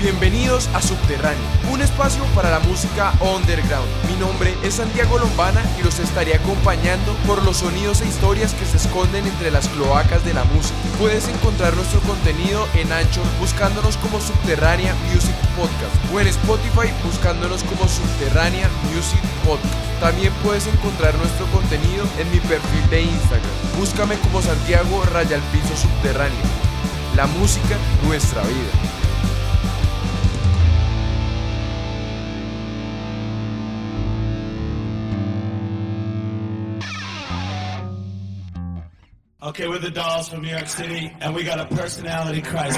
Bienvenidos a Subterráneo, un espacio para la música underground. Mi nombre es Santiago Lombana y los estaré acompañando por los sonidos e historias que se esconden entre las cloacas de la música. Puedes encontrar nuestro contenido en Anchor buscándonos como Subterránea Music Podcast o en Spotify buscándonos como Subterránea Music Podcast. También puedes encontrar nuestro contenido en mi perfil de Instagram. Búscame como Santiago Raya Piso Subterráneo. La música, nuestra vida. Okay, we're the dolls from New York City, and we got a personality crisis.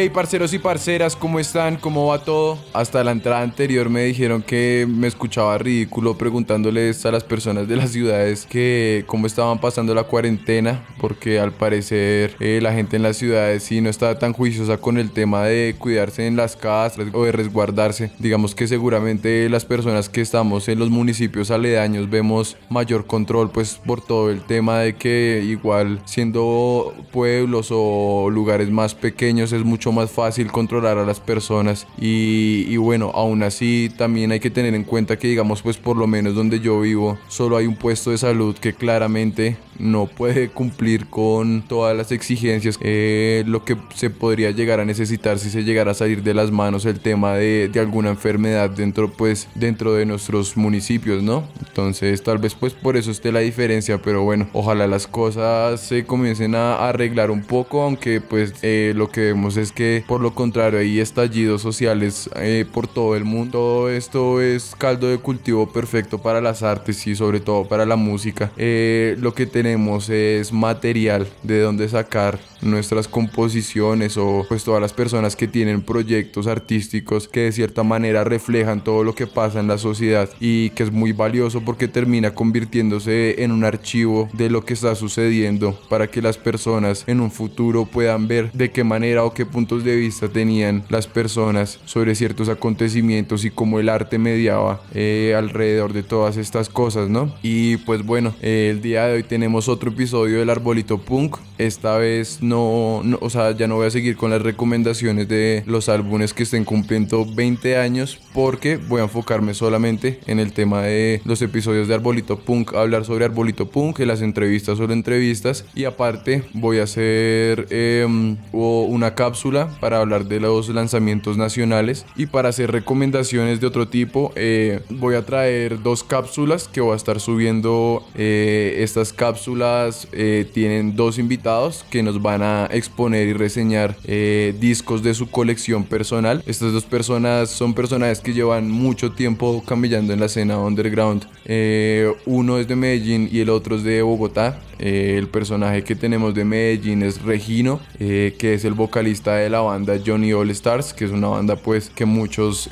Hey parceros y parceras, ¿cómo están? ¿Cómo va todo? Hasta la entrada anterior me dijeron que me escuchaba ridículo preguntándoles a las personas de las ciudades que cómo estaban pasando la cuarentena, porque al parecer eh, la gente en las ciudades sí no está tan juiciosa con el tema de cuidarse en las casas o de resguardarse. Digamos que seguramente las personas que estamos en los municipios aledaños vemos mayor control pues por todo el tema de que igual siendo pueblos o lugares más pequeños es mucho mucho más fácil controlar a las personas y, y, bueno, aún así también hay que tener en cuenta que digamos pues por lo menos donde yo vivo solo hay un puesto de salud que claramente no puede cumplir con todas las exigencias, eh, lo que se podría llegar a necesitar si se llegara a salir de las manos el tema de, de, alguna enfermedad dentro, pues, dentro de nuestros municipios, ¿no? Entonces, tal vez pues por eso esté la diferencia, pero bueno, ojalá las cosas se comiencen a arreglar un poco, aunque pues eh, lo que vemos es que por lo contrario hay estallidos sociales eh, por todo el mundo. Todo esto es caldo de cultivo perfecto para las artes y sobre todo para la música. lo que tenemos es material de donde sacar nuestras composiciones o pues todas las personas que tienen proyectos artísticos que de cierta manera reflejan todo lo que pasa en la sociedad y que es muy valioso porque termina convirtiéndose en un archivo de lo que está sucediendo para que las personas en un futuro puedan ver de qué manera o qué puntos de vista tenían las personas sobre ciertos acontecimientos y cómo el arte mediaba eh, alrededor de todas estas cosas, ¿no? Y pues bueno, eh, el día de hoy tenemos otro episodio del Arbolito Punk. Esta vez no, o sea, ya no voy a seguir con las recomendaciones de los álbumes que estén cumpliendo 20 años porque voy a enfocarme solamente en el tema de los episodios de Arbolito Punk, hablar sobre Arbolito Punk, las entrevistas sobre entrevistas y aparte voy a hacer em, una cápsula para hablar de los lanzamientos nacionales y para hacer recomendaciones de otro tipo eh, voy a traer dos cápsulas que voy a estar subiendo eh, estas cápsulas eh, tienen dos invitados que nos van a exponer y reseñar eh, discos de su colección personal. Estas dos personas son personajes que llevan mucho tiempo camellando en la escena underground. Eh, uno es de Medellín y el otro es de Bogotá. el personaje que tenemos de Medellín es Regino, que es el vocalista de la banda Johnny All Stars, que es una banda pues que muchos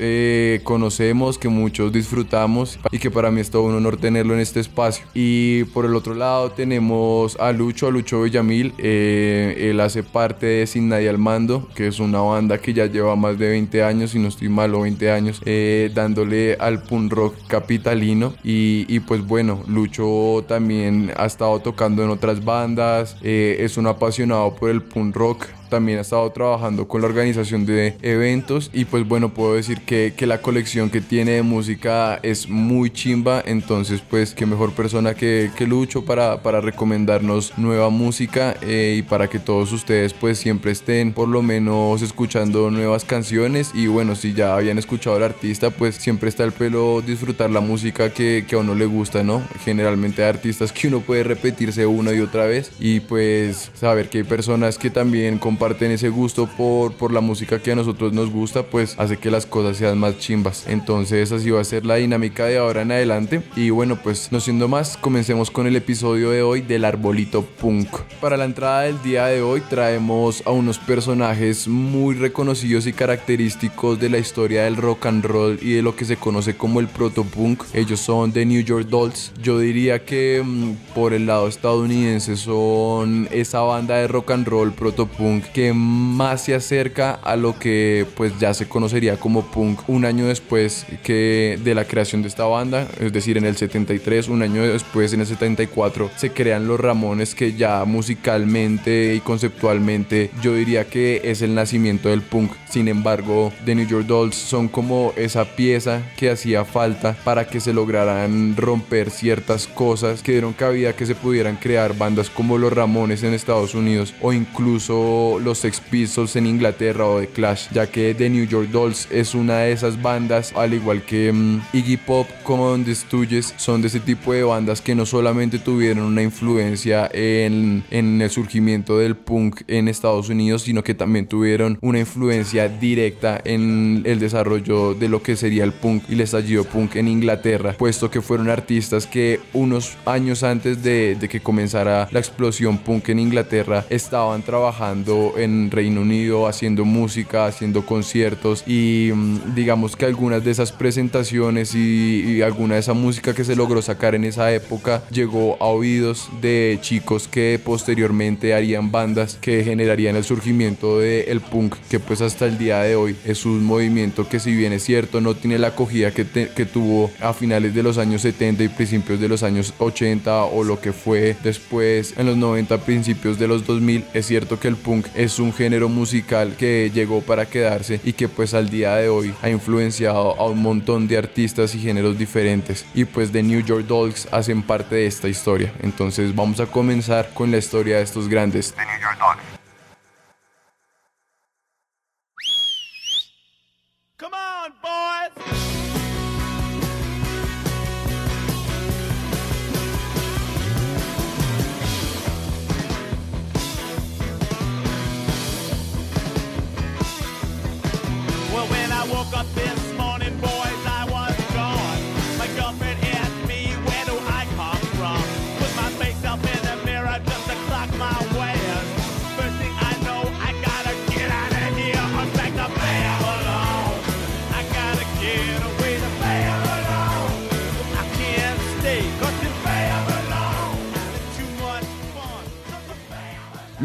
conocemos, que muchos disfrutamos y que para mí es todo un honor tenerlo en este espacio. Y por el otro lado tenemos a Lucho, a Lucho Villamil. Eh, él hace parte de Sin Nadie al Mando, que es una banda que ya lleva más de 20 años, y no estoy malo, 20 años, eh, dándole al punk rock capitalino. Y, y, pues bueno, Lucho también ha estado tocando en otras bandas, eh, es un apasionado por el punk rock también ha estado trabajando con la organización de eventos y pues bueno, puedo decir que, que, la colección que tiene de música es muy chimba, entonces pues qué mejor persona que, que Lucho para, para recomendarnos nueva música eh, y para que todos ustedes pues siempre estén por lo menos escuchando nuevas canciones. Y bueno, si ya habían escuchado al artista pues siempre está el pelo disfrutar la música que, que a uno le gusta, ¿no? Generalmente hay artistas que uno puede repetirse una y otra vez. Y pues saber que hay personas que también con comparten ese gusto por, por la música que a nosotros nos gusta, pues hace que las cosas sean más chimbas. Entonces así va a ser la dinámica de ahora en adelante. Y bueno, pues no siendo más, comencemos con el episodio de hoy del Arbolito Punk. Para la entrada del día de hoy traemos a unos personajes muy reconocidos y característicos de la historia del rock and roll y de lo que se conoce como el protopunk. Ellos son The New York Dolls. Yo diría que mm, por el lado estadounidense son esa banda de rock and roll protopunk que más se acerca a lo que pues ya se conocería como punk un año después que de la creación de esta banda, es decir, en el 73, un año después en el 74 se crean los Ramones que ya musicalmente y conceptualmente yo diría que es el nacimiento del punk. Sin embargo, The New York Dolls son como esa pieza que hacía falta para que se lograran romper ciertas cosas que dieron cabida que se pudieran crear bandas como los Ramones en Estados Unidos o incluso los Sex Pistols en Inglaterra o The Clash, ya que The New York Dolls es una de esas bandas, al igual que mm, Iggy Pop con The Stooges, son de ese tipo de bandas que no solamente tuvieron una influencia en, en el surgimiento del punk en Estados Unidos, sino que también tuvieron una influencia directa en el desarrollo de lo que sería el punk y el estallido punk en Inglaterra, puesto que fueron artistas que unos años antes de, de que comenzara la explosión punk en Inglaterra estaban trabajando en Reino Unido haciendo música, haciendo conciertos y mm, digamos que algunas de esas presentaciones y, y alguna de esa música que se logró sacar en esa época llegó a oídos de chicos que posteriormente harían bandas que generarían el surgimiento del punk que pues hasta el día de hoy es un movimiento que si bien es cierto no tiene la acogida que, te- que tuvo a finales de los años 70 y principios de los años 80 o lo que fue después en los 90 principios de los 2000 es cierto que el punk es un género musical que llegó para quedarse y que pues al día de hoy ha influenciado a un montón de artistas y géneros diferentes. Y pues The New York Dolls hacen parte de esta historia. Entonces vamos a comenzar con la historia de estos grandes. The New York.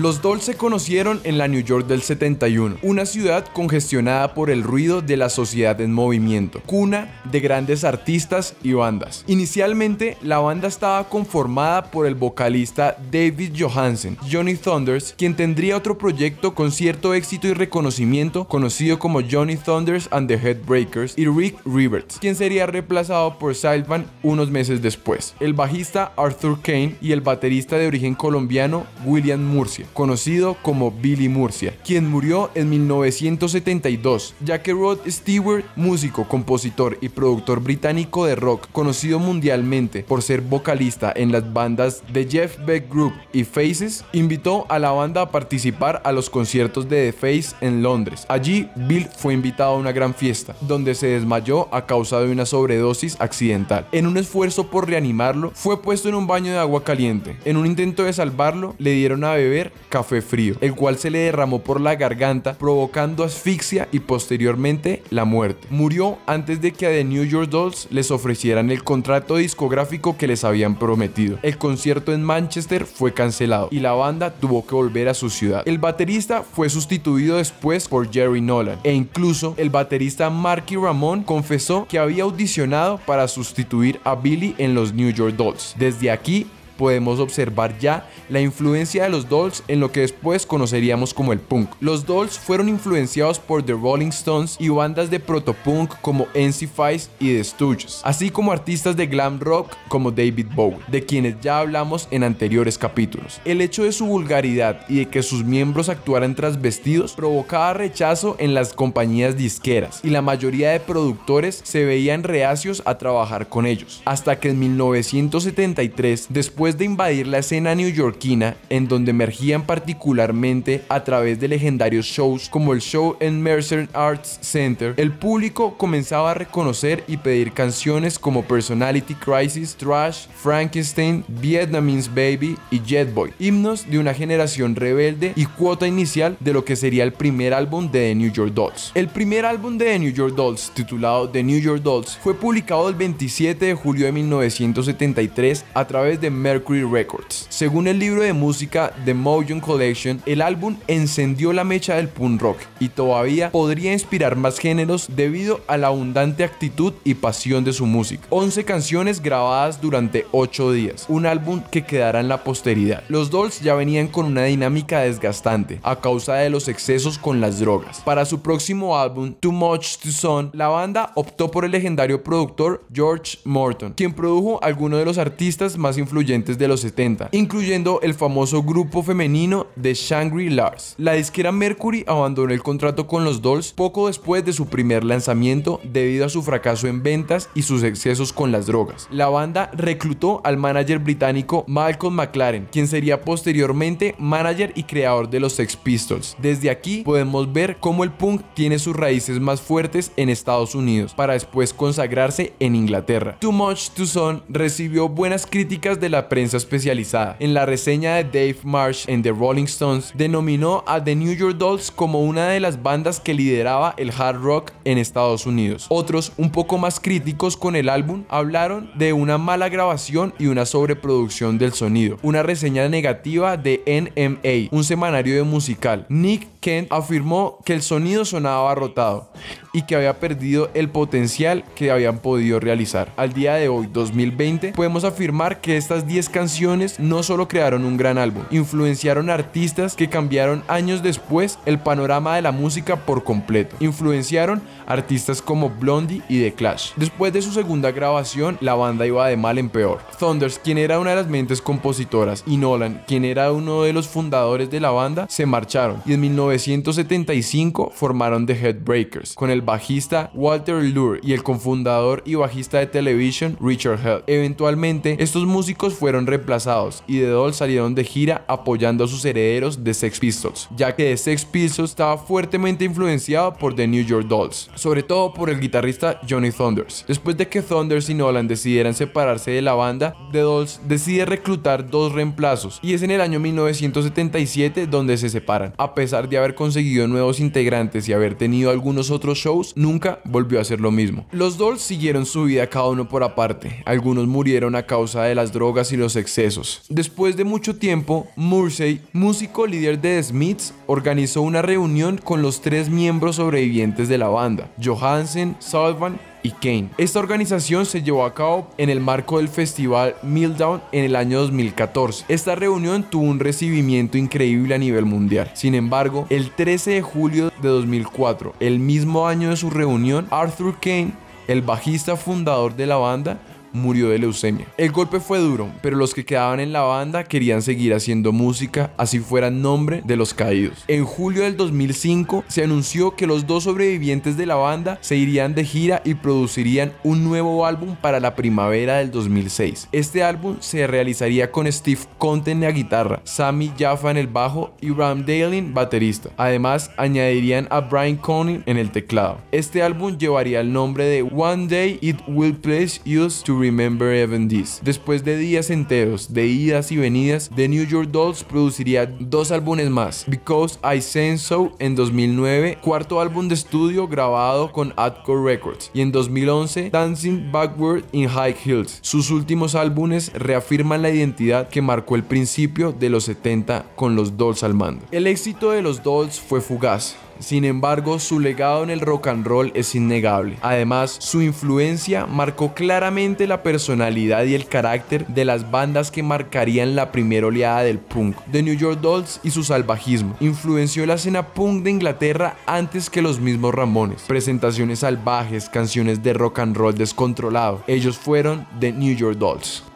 Los Dolls se conocieron en la New York del 71, una ciudad congestionada por el ruido de la sociedad en movimiento, cuna de grandes artistas y bandas. Inicialmente, la banda estaba conformada por el vocalista David Johansen, Johnny Thunders, quien tendría otro proyecto con cierto éxito y reconocimiento conocido como Johnny Thunders and the Headbreakers, y Rick Rivers, quien sería reemplazado por Silvan unos meses después. El bajista Arthur Kane y el baterista de origen colombiano William Murcia, conocido como Billy Murcia, quien murió en 1972, ya que Rod Stewart, músico, compositor y productor británico de rock, conocido mundialmente por ser vocalista en las bandas The Jeff Beck Group y Faces, invitó a la banda a participar a los conciertos de The Face en Londres. Allí, Bill fue invitado a una gran fiesta, donde se desmayó a causa de una sobredosis accidental. En un esfuerzo por reanimarlo, fue puesto en un baño de agua caliente. En un intento de salvarlo, le dieron a beber café frío, el cual se le derramó por la garganta, provocando asfixia y posteriormente la muerte. Murió antes de que a The New York Dolls les ofrecieran el contrato discográfico que les habían prometido. El concierto en Manchester fue cancelado y la banda tuvo que volver a su ciudad. El baterista fue sustituido después por Jerry Nolan e incluso el baterista Marky Ramón confesó que había audicionado para sustituir a Billy en los New York Dolls. Desde aquí podemos observar ya la influencia de los Dolls en lo que después conoceríamos como el punk. Los Dolls fueron influenciados por The Rolling Stones y bandas de protopunk como NC5 y The Stooges, así como artistas de glam rock como David Bowie, de quienes ya hablamos en anteriores capítulos. El hecho de su vulgaridad y de que sus miembros actuaran transvestidos provocaba rechazo en las compañías disqueras y la mayoría de productores se veían reacios a trabajar con ellos, hasta que en 1973, después De invadir la escena neoyorquina, en donde emergían particularmente a través de legendarios shows como el show en Mercer Arts Center, el público comenzaba a reconocer y pedir canciones como Personality Crisis, Trash, Frankenstein, Vietnamese Baby y Jet Boy, himnos de una generación rebelde y cuota inicial de lo que sería el primer álbum de The New York Dolls. El primer álbum de The New York Dolls, titulado The New York Dolls, fue publicado el 27 de julio de 1973 a través de Mercury Records. Según el libro de música The Motion Collection, el álbum encendió la mecha del punk rock y todavía podría inspirar más géneros debido a la abundante actitud y pasión de su música. 11 canciones grabadas durante 8 días, un álbum que quedará en la posteridad. Los Dolls ya venían con una dinámica desgastante a causa de los excesos con las drogas. Para su próximo álbum, Too Much to Son, la banda optó por el legendario productor George Morton, quien produjo algunos de los artistas más influyentes de los 70, incluyendo el famoso grupo femenino de Shangri-Lars. La disquera Mercury abandonó el contrato con los Dolls poco después de su primer lanzamiento debido a su fracaso en ventas y sus excesos con las drogas. La banda reclutó al manager británico Malcolm McLaren, quien sería posteriormente manager y creador de los Sex Pistols. Desde aquí podemos ver cómo el punk tiene sus raíces más fuertes en Estados Unidos, para después consagrarse en Inglaterra. Too Much to Son recibió buenas críticas de la prensa especializada. En la reseña de Dave Marsh en The Rolling Stones, denominó a The New York Dolls como una de las bandas que lideraba el hard rock en Estados Unidos. Otros, un poco más críticos con el álbum, hablaron de una mala grabación y una sobreproducción del sonido. Una reseña negativa de NMA, un semanario de musical. Nick Kent afirmó que el sonido sonaba abarrotado y que había perdido el potencial que habían podido realizar. Al día de hoy, 2020, podemos afirmar que estas 10 canciones no solo crearon un gran álbum, influenciaron artistas que cambiaron años después el panorama de la música por completo. Influenciaron artistas como Blondie y The Clash. Después de su segunda grabación, la banda iba de mal en peor. Thunders, quien era una de las mentes compositoras, y Nolan, quien era uno de los fundadores de la banda, se marcharon y en 1975 formaron The Headbreakers con el bajista Walter Lure y el cofundador y bajista de Television Richard Hell. Eventualmente, estos músicos fueron reemplazados y The Dolls salieron de gira apoyando a sus herederos de Sex Pistols, ya que The Sex Pistols estaba fuertemente influenciado por The New York Dolls, sobre todo por el guitarrista Johnny Thunders. Después de que Thunders y Nolan decidieran separarse de la banda, The Dolls decide reclutar dos reemplazos y es en el año 1977 donde se separan. A pesar de haber conseguido nuevos integrantes y haber tenido algunos otros shows, nunca volvió a hacer lo mismo. Los Dolls siguieron su vida cada uno por aparte. Algunos murieron a causa de las drogas y los excesos. Después de mucho tiempo, Mursey, músico líder de Smiths, organizó una reunión con los tres miembros sobrevivientes de la banda, Johansen, Sullivan y Kane. Esta organización se llevó a cabo en el marco del festival Milldown en el año 2014. Esta reunión tuvo un recibimiento increíble a nivel mundial. Sin embargo, el 13 de julio de 2004, el mismo año de su reunión, Arthur Kane, el bajista fundador de la banda, murió de leucemia. El golpe fue duro, pero los que quedaban en la banda querían seguir haciendo música, así fuera nombre de los caídos. En julio del 2005 se anunció que los dos sobrevivientes de la banda se irían de gira y producirían un nuevo álbum para la primavera del 2006. Este álbum se realizaría con Steve Conte en la guitarra, Sammy Jaffa en el bajo y Ram Dalin baterista. Además, añadirían a Brian Conning en el teclado. Este álbum llevaría el nombre de One Day It Will Please Us to Remember Even This. Después de días enteros de idas y venidas, The New York Dolls produciría dos álbumes más, Because I Sense So en 2009, cuarto álbum de estudio grabado con Atco Records, y en 2011, Dancing Backward in High Hills. Sus últimos álbumes reafirman la identidad que marcó el principio de los 70 con los Dolls al mando. El éxito de los Dolls fue fugaz. Sin embargo, su legado en el rock and roll es innegable. Además, su influencia marcó claramente la personalidad y el carácter de las bandas que marcarían la primera oleada del punk. The New York Dolls y su salvajismo influenció la escena punk de Inglaterra antes que los mismos Ramones. Presentaciones salvajes, canciones de rock and roll descontrolado. Ellos fueron The New York Dolls.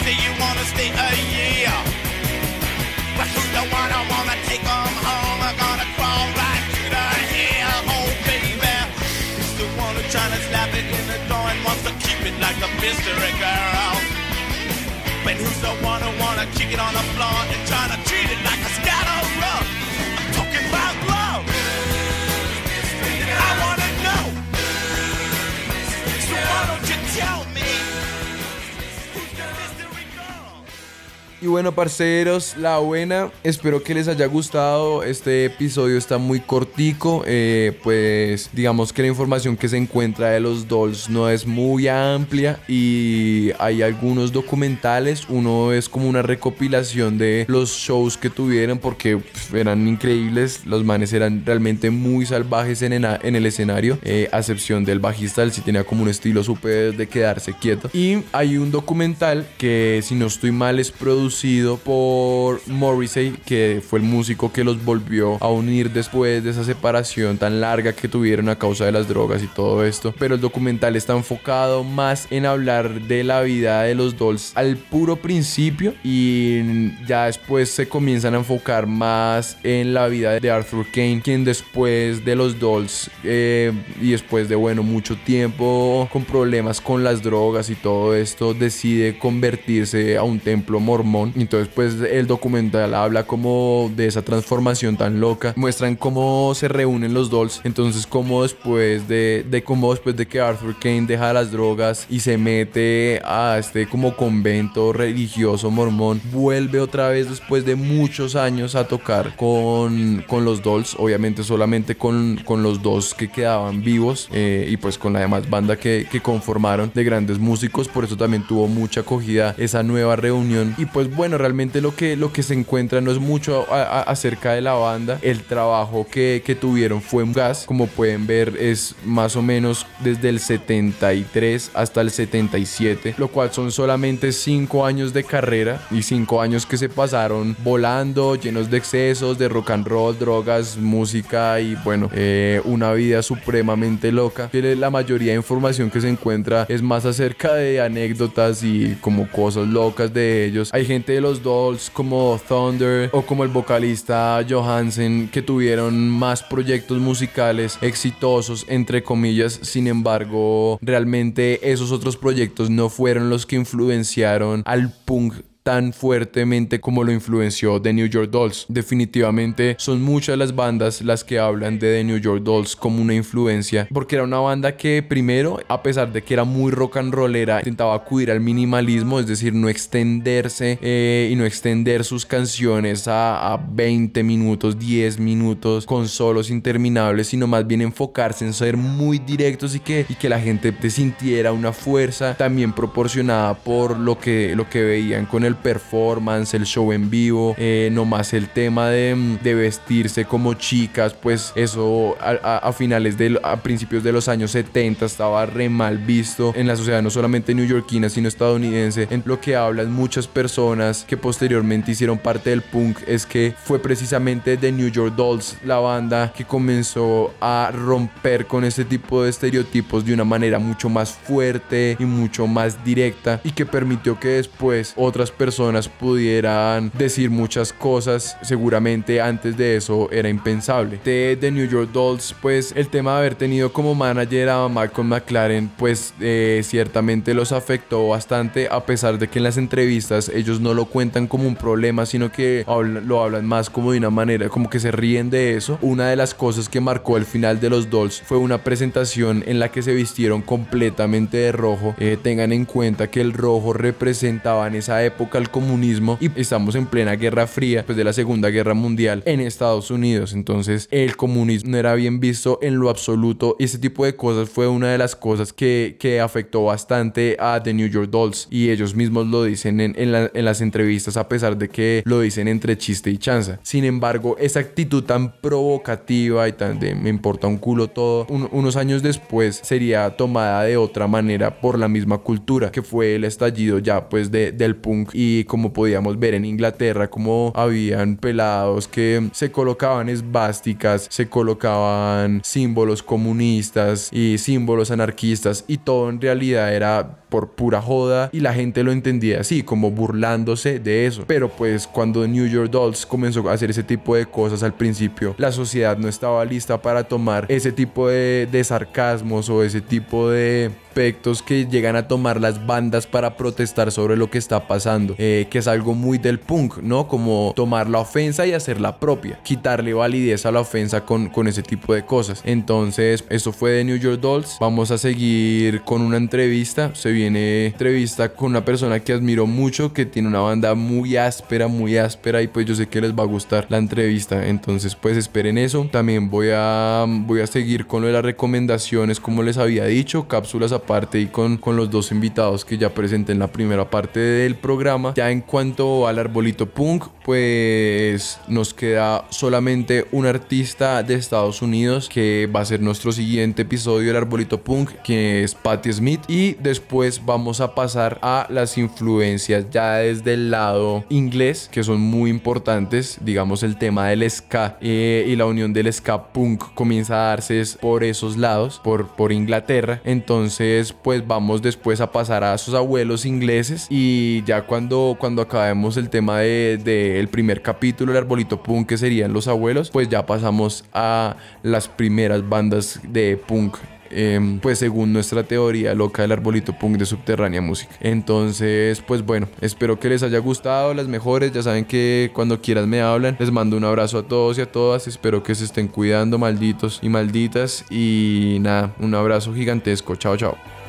Do you wanna stay a year? But who's the one I wanna take home? I'm gonna crawl right to the hill, oh baby. Who's the one who's trying to slap it in the door and wants to keep it like a mystery girl? But who's the one who wanna kick it on the floor Y bueno, parceros, la buena. Espero que les haya gustado. Este episodio está muy cortico. eh, pues digamos que la información que se encuentra de los dolls no es muy amplia. Y hay algunos documentales. Uno es como una recopilación de los shows que tuvieron porque pf, eran increíbles. Los manes eran realmente muy salvajes en, en el escenario. eh, a excepción del bajista, él sí tenía como un estilo súper de quedarse quieto. Y hay un documental que, si no estoy mal, es producido por Morrissey, que fue el músico que los volvió a unir después de esa separación tan larga que tuvieron a causa de las drogas y todo esto. Pero el documental está enfocado más en hablar de la vida de los Dolls al puro principio y ya después se comienzan a enfocar más en la vida de Arthur Kane, quien después de los Dolls eh, y después de bueno mucho tiempo con problemas con las drogas y todo esto decide convertirse a un templo mormón entonces pues el documental habla como de esa transformación tan loca. Muestran cómo se reúnen los Dolls. Entonces cómo después de, de cómo después de que Arthur Kane deja las drogas y se mete a este como convento religioso mormón vuelve otra vez después de muchos años a tocar con, con los Dolls. Obviamente solamente con, con los dos que quedaban vivos eh, y pues con la demás banda que, que conformaron de grandes músicos. Por eso también tuvo mucha acogida esa nueva reunión. Y pues bueno realmente lo que, lo que se encuentra no es mucho a- a- acerca de la banda. El trabajo que, que tuvieron fue un gas. Como pueden ver es más o menos desde el 73 hasta el 77 lo cual son solamente 5 años de carrera y 5 años que se pasaron volando llenos de excesos de rock and roll drogas música y bueno eh, una vida supremamente loca. La mayoría de información que se encuentra es más acerca de anécdotas y como cosas locas de ellos. Hay gente de los Dolls como Thunder o como el vocalista Johansen que tuvieron más proyectos musicales exitosos entre comillas. Sin embargo realmente esos otros proyectos no fueron los que influenciaron al punk tan fuertemente como lo influenció The New York Dolls. Definitivamente son muchas las bandas las que hablan de The New York Dolls como una influencia, porque era una banda que primero, a pesar de que era muy rock and rollera, intentaba acudir al minimalismo, es decir, no extenderse eh, y no extender sus canciones a, a 20 minutos, 10 minutos con solos interminables, sino más bien enfocarse en ser muy directos y que, y que la gente te sintiera una fuerza también proporcionada por lo que, lo que veían con el performance, el show en vivo, eh, no más el tema de, de vestirse como chicas, pues eso a finales de, a principios de los años 70 estaba re mal visto en la sociedad no solamente neoyorquina sino estadounidense, en lo que hablan muchas personas que posteriormente hicieron parte del punk es que fue precisamente The New York Dolls la banda que comenzó a romper con este tipo de estereotipos de una manera mucho más fuerte y mucho más directa y que permitió que después otras personas pudieran decir muchas cosas seguramente antes de eso era impensable. De The New York Dolls pues el tema de haber tenido como manager a Malcolm McLaren pues eh, ciertamente los afectó bastante a pesar de que en las entrevistas ellos no lo cuentan como un problema sino que lo hablan más como de una manera como que se ríen de eso. Una de las cosas que marcó el final de los Dolls fue una presentación en la que se vistieron completamente de rojo. Eh, tengan en cuenta que el rojo representaba en esa época el comunismo y estamos en plena guerra fría después de la segunda guerra mundial en Estados Unidos. Entonces el comunismo no era bien visto en lo absoluto y ese tipo de cosas fue una de las cosas que, que afectó bastante a The New York Dolls. Y ellos mismos lo dicen en, en la- en las entrevistas a pesar de que lo dicen entre chiste y chanza. Sin embargo esa actitud tan provocativa y tan de me importa un culo todo un- unos años después sería tomada de otra manera por la misma cultura que fue el estallido ya pues de, del punk y como podíamos ver en Inglaterra, como habían pelados que se colocaban esvásticas, se colocaban símbolos comunistas y símbolos anarquistas y todo en realidad era por pura joda y la gente lo entendía así, como burlándose de eso. Pero pues cuando New York Dolls comenzó a hacer ese tipo de cosas al principio, la sociedad no estaba lista para tomar ese tipo de, de sarcasmos o ese tipo de aspectos que llegan a tomar las bandas para protestar sobre lo que está pasando, eh, que es algo muy del punk, ¿no? Como tomar la ofensa y hacerla propia, quitarle validez a la ofensa con, con ese tipo de cosas. Entonces, eso fue de New York Dolls. Vamos a seguir con una entrevista. Se viene entrevista con una persona que admiro mucho, que tiene una banda muy áspera, muy áspera y pues yo sé que les va a gustar la entrevista. Entonces, pues esperen eso. También voy a, voy a seguir con lo de las recomendaciones, como les había dicho, cápsulas parte y con, con los dos invitados que ya presenté en la primera parte del programa. Ya en cuanto al arbolito punk, pues nos queda solamente un artista de Estados Unidos que va a ser nuestro siguiente episodio del arbolito punk, que es Patti Smith. Y después vamos a pasar a las influencias ya desde el lado inglés, que son muy importantes. Digamos el tema del ska eh, y la unión del ska punk comienza a darse por esos lados, por, por Inglaterra. Entonces pues vamos después a pasar a sus abuelos ingleses y ya cuando, cuando acabemos el tema del de, el primer capítulo, el arbolito punk, que serían los abuelos, pues ya pasamos a las primeras bandas de punk Em, pues según nuestra teoría loca del arbolito punk de subterránea música. Entonces, pues bueno, espero que les haya gustado, las mejores, ya saben que cuando quieras me hablan, les mando un abrazo a todos y a todas, espero que se estén cuidando, malditos y malditas, y nada, un abrazo gigantesco, chao, chao.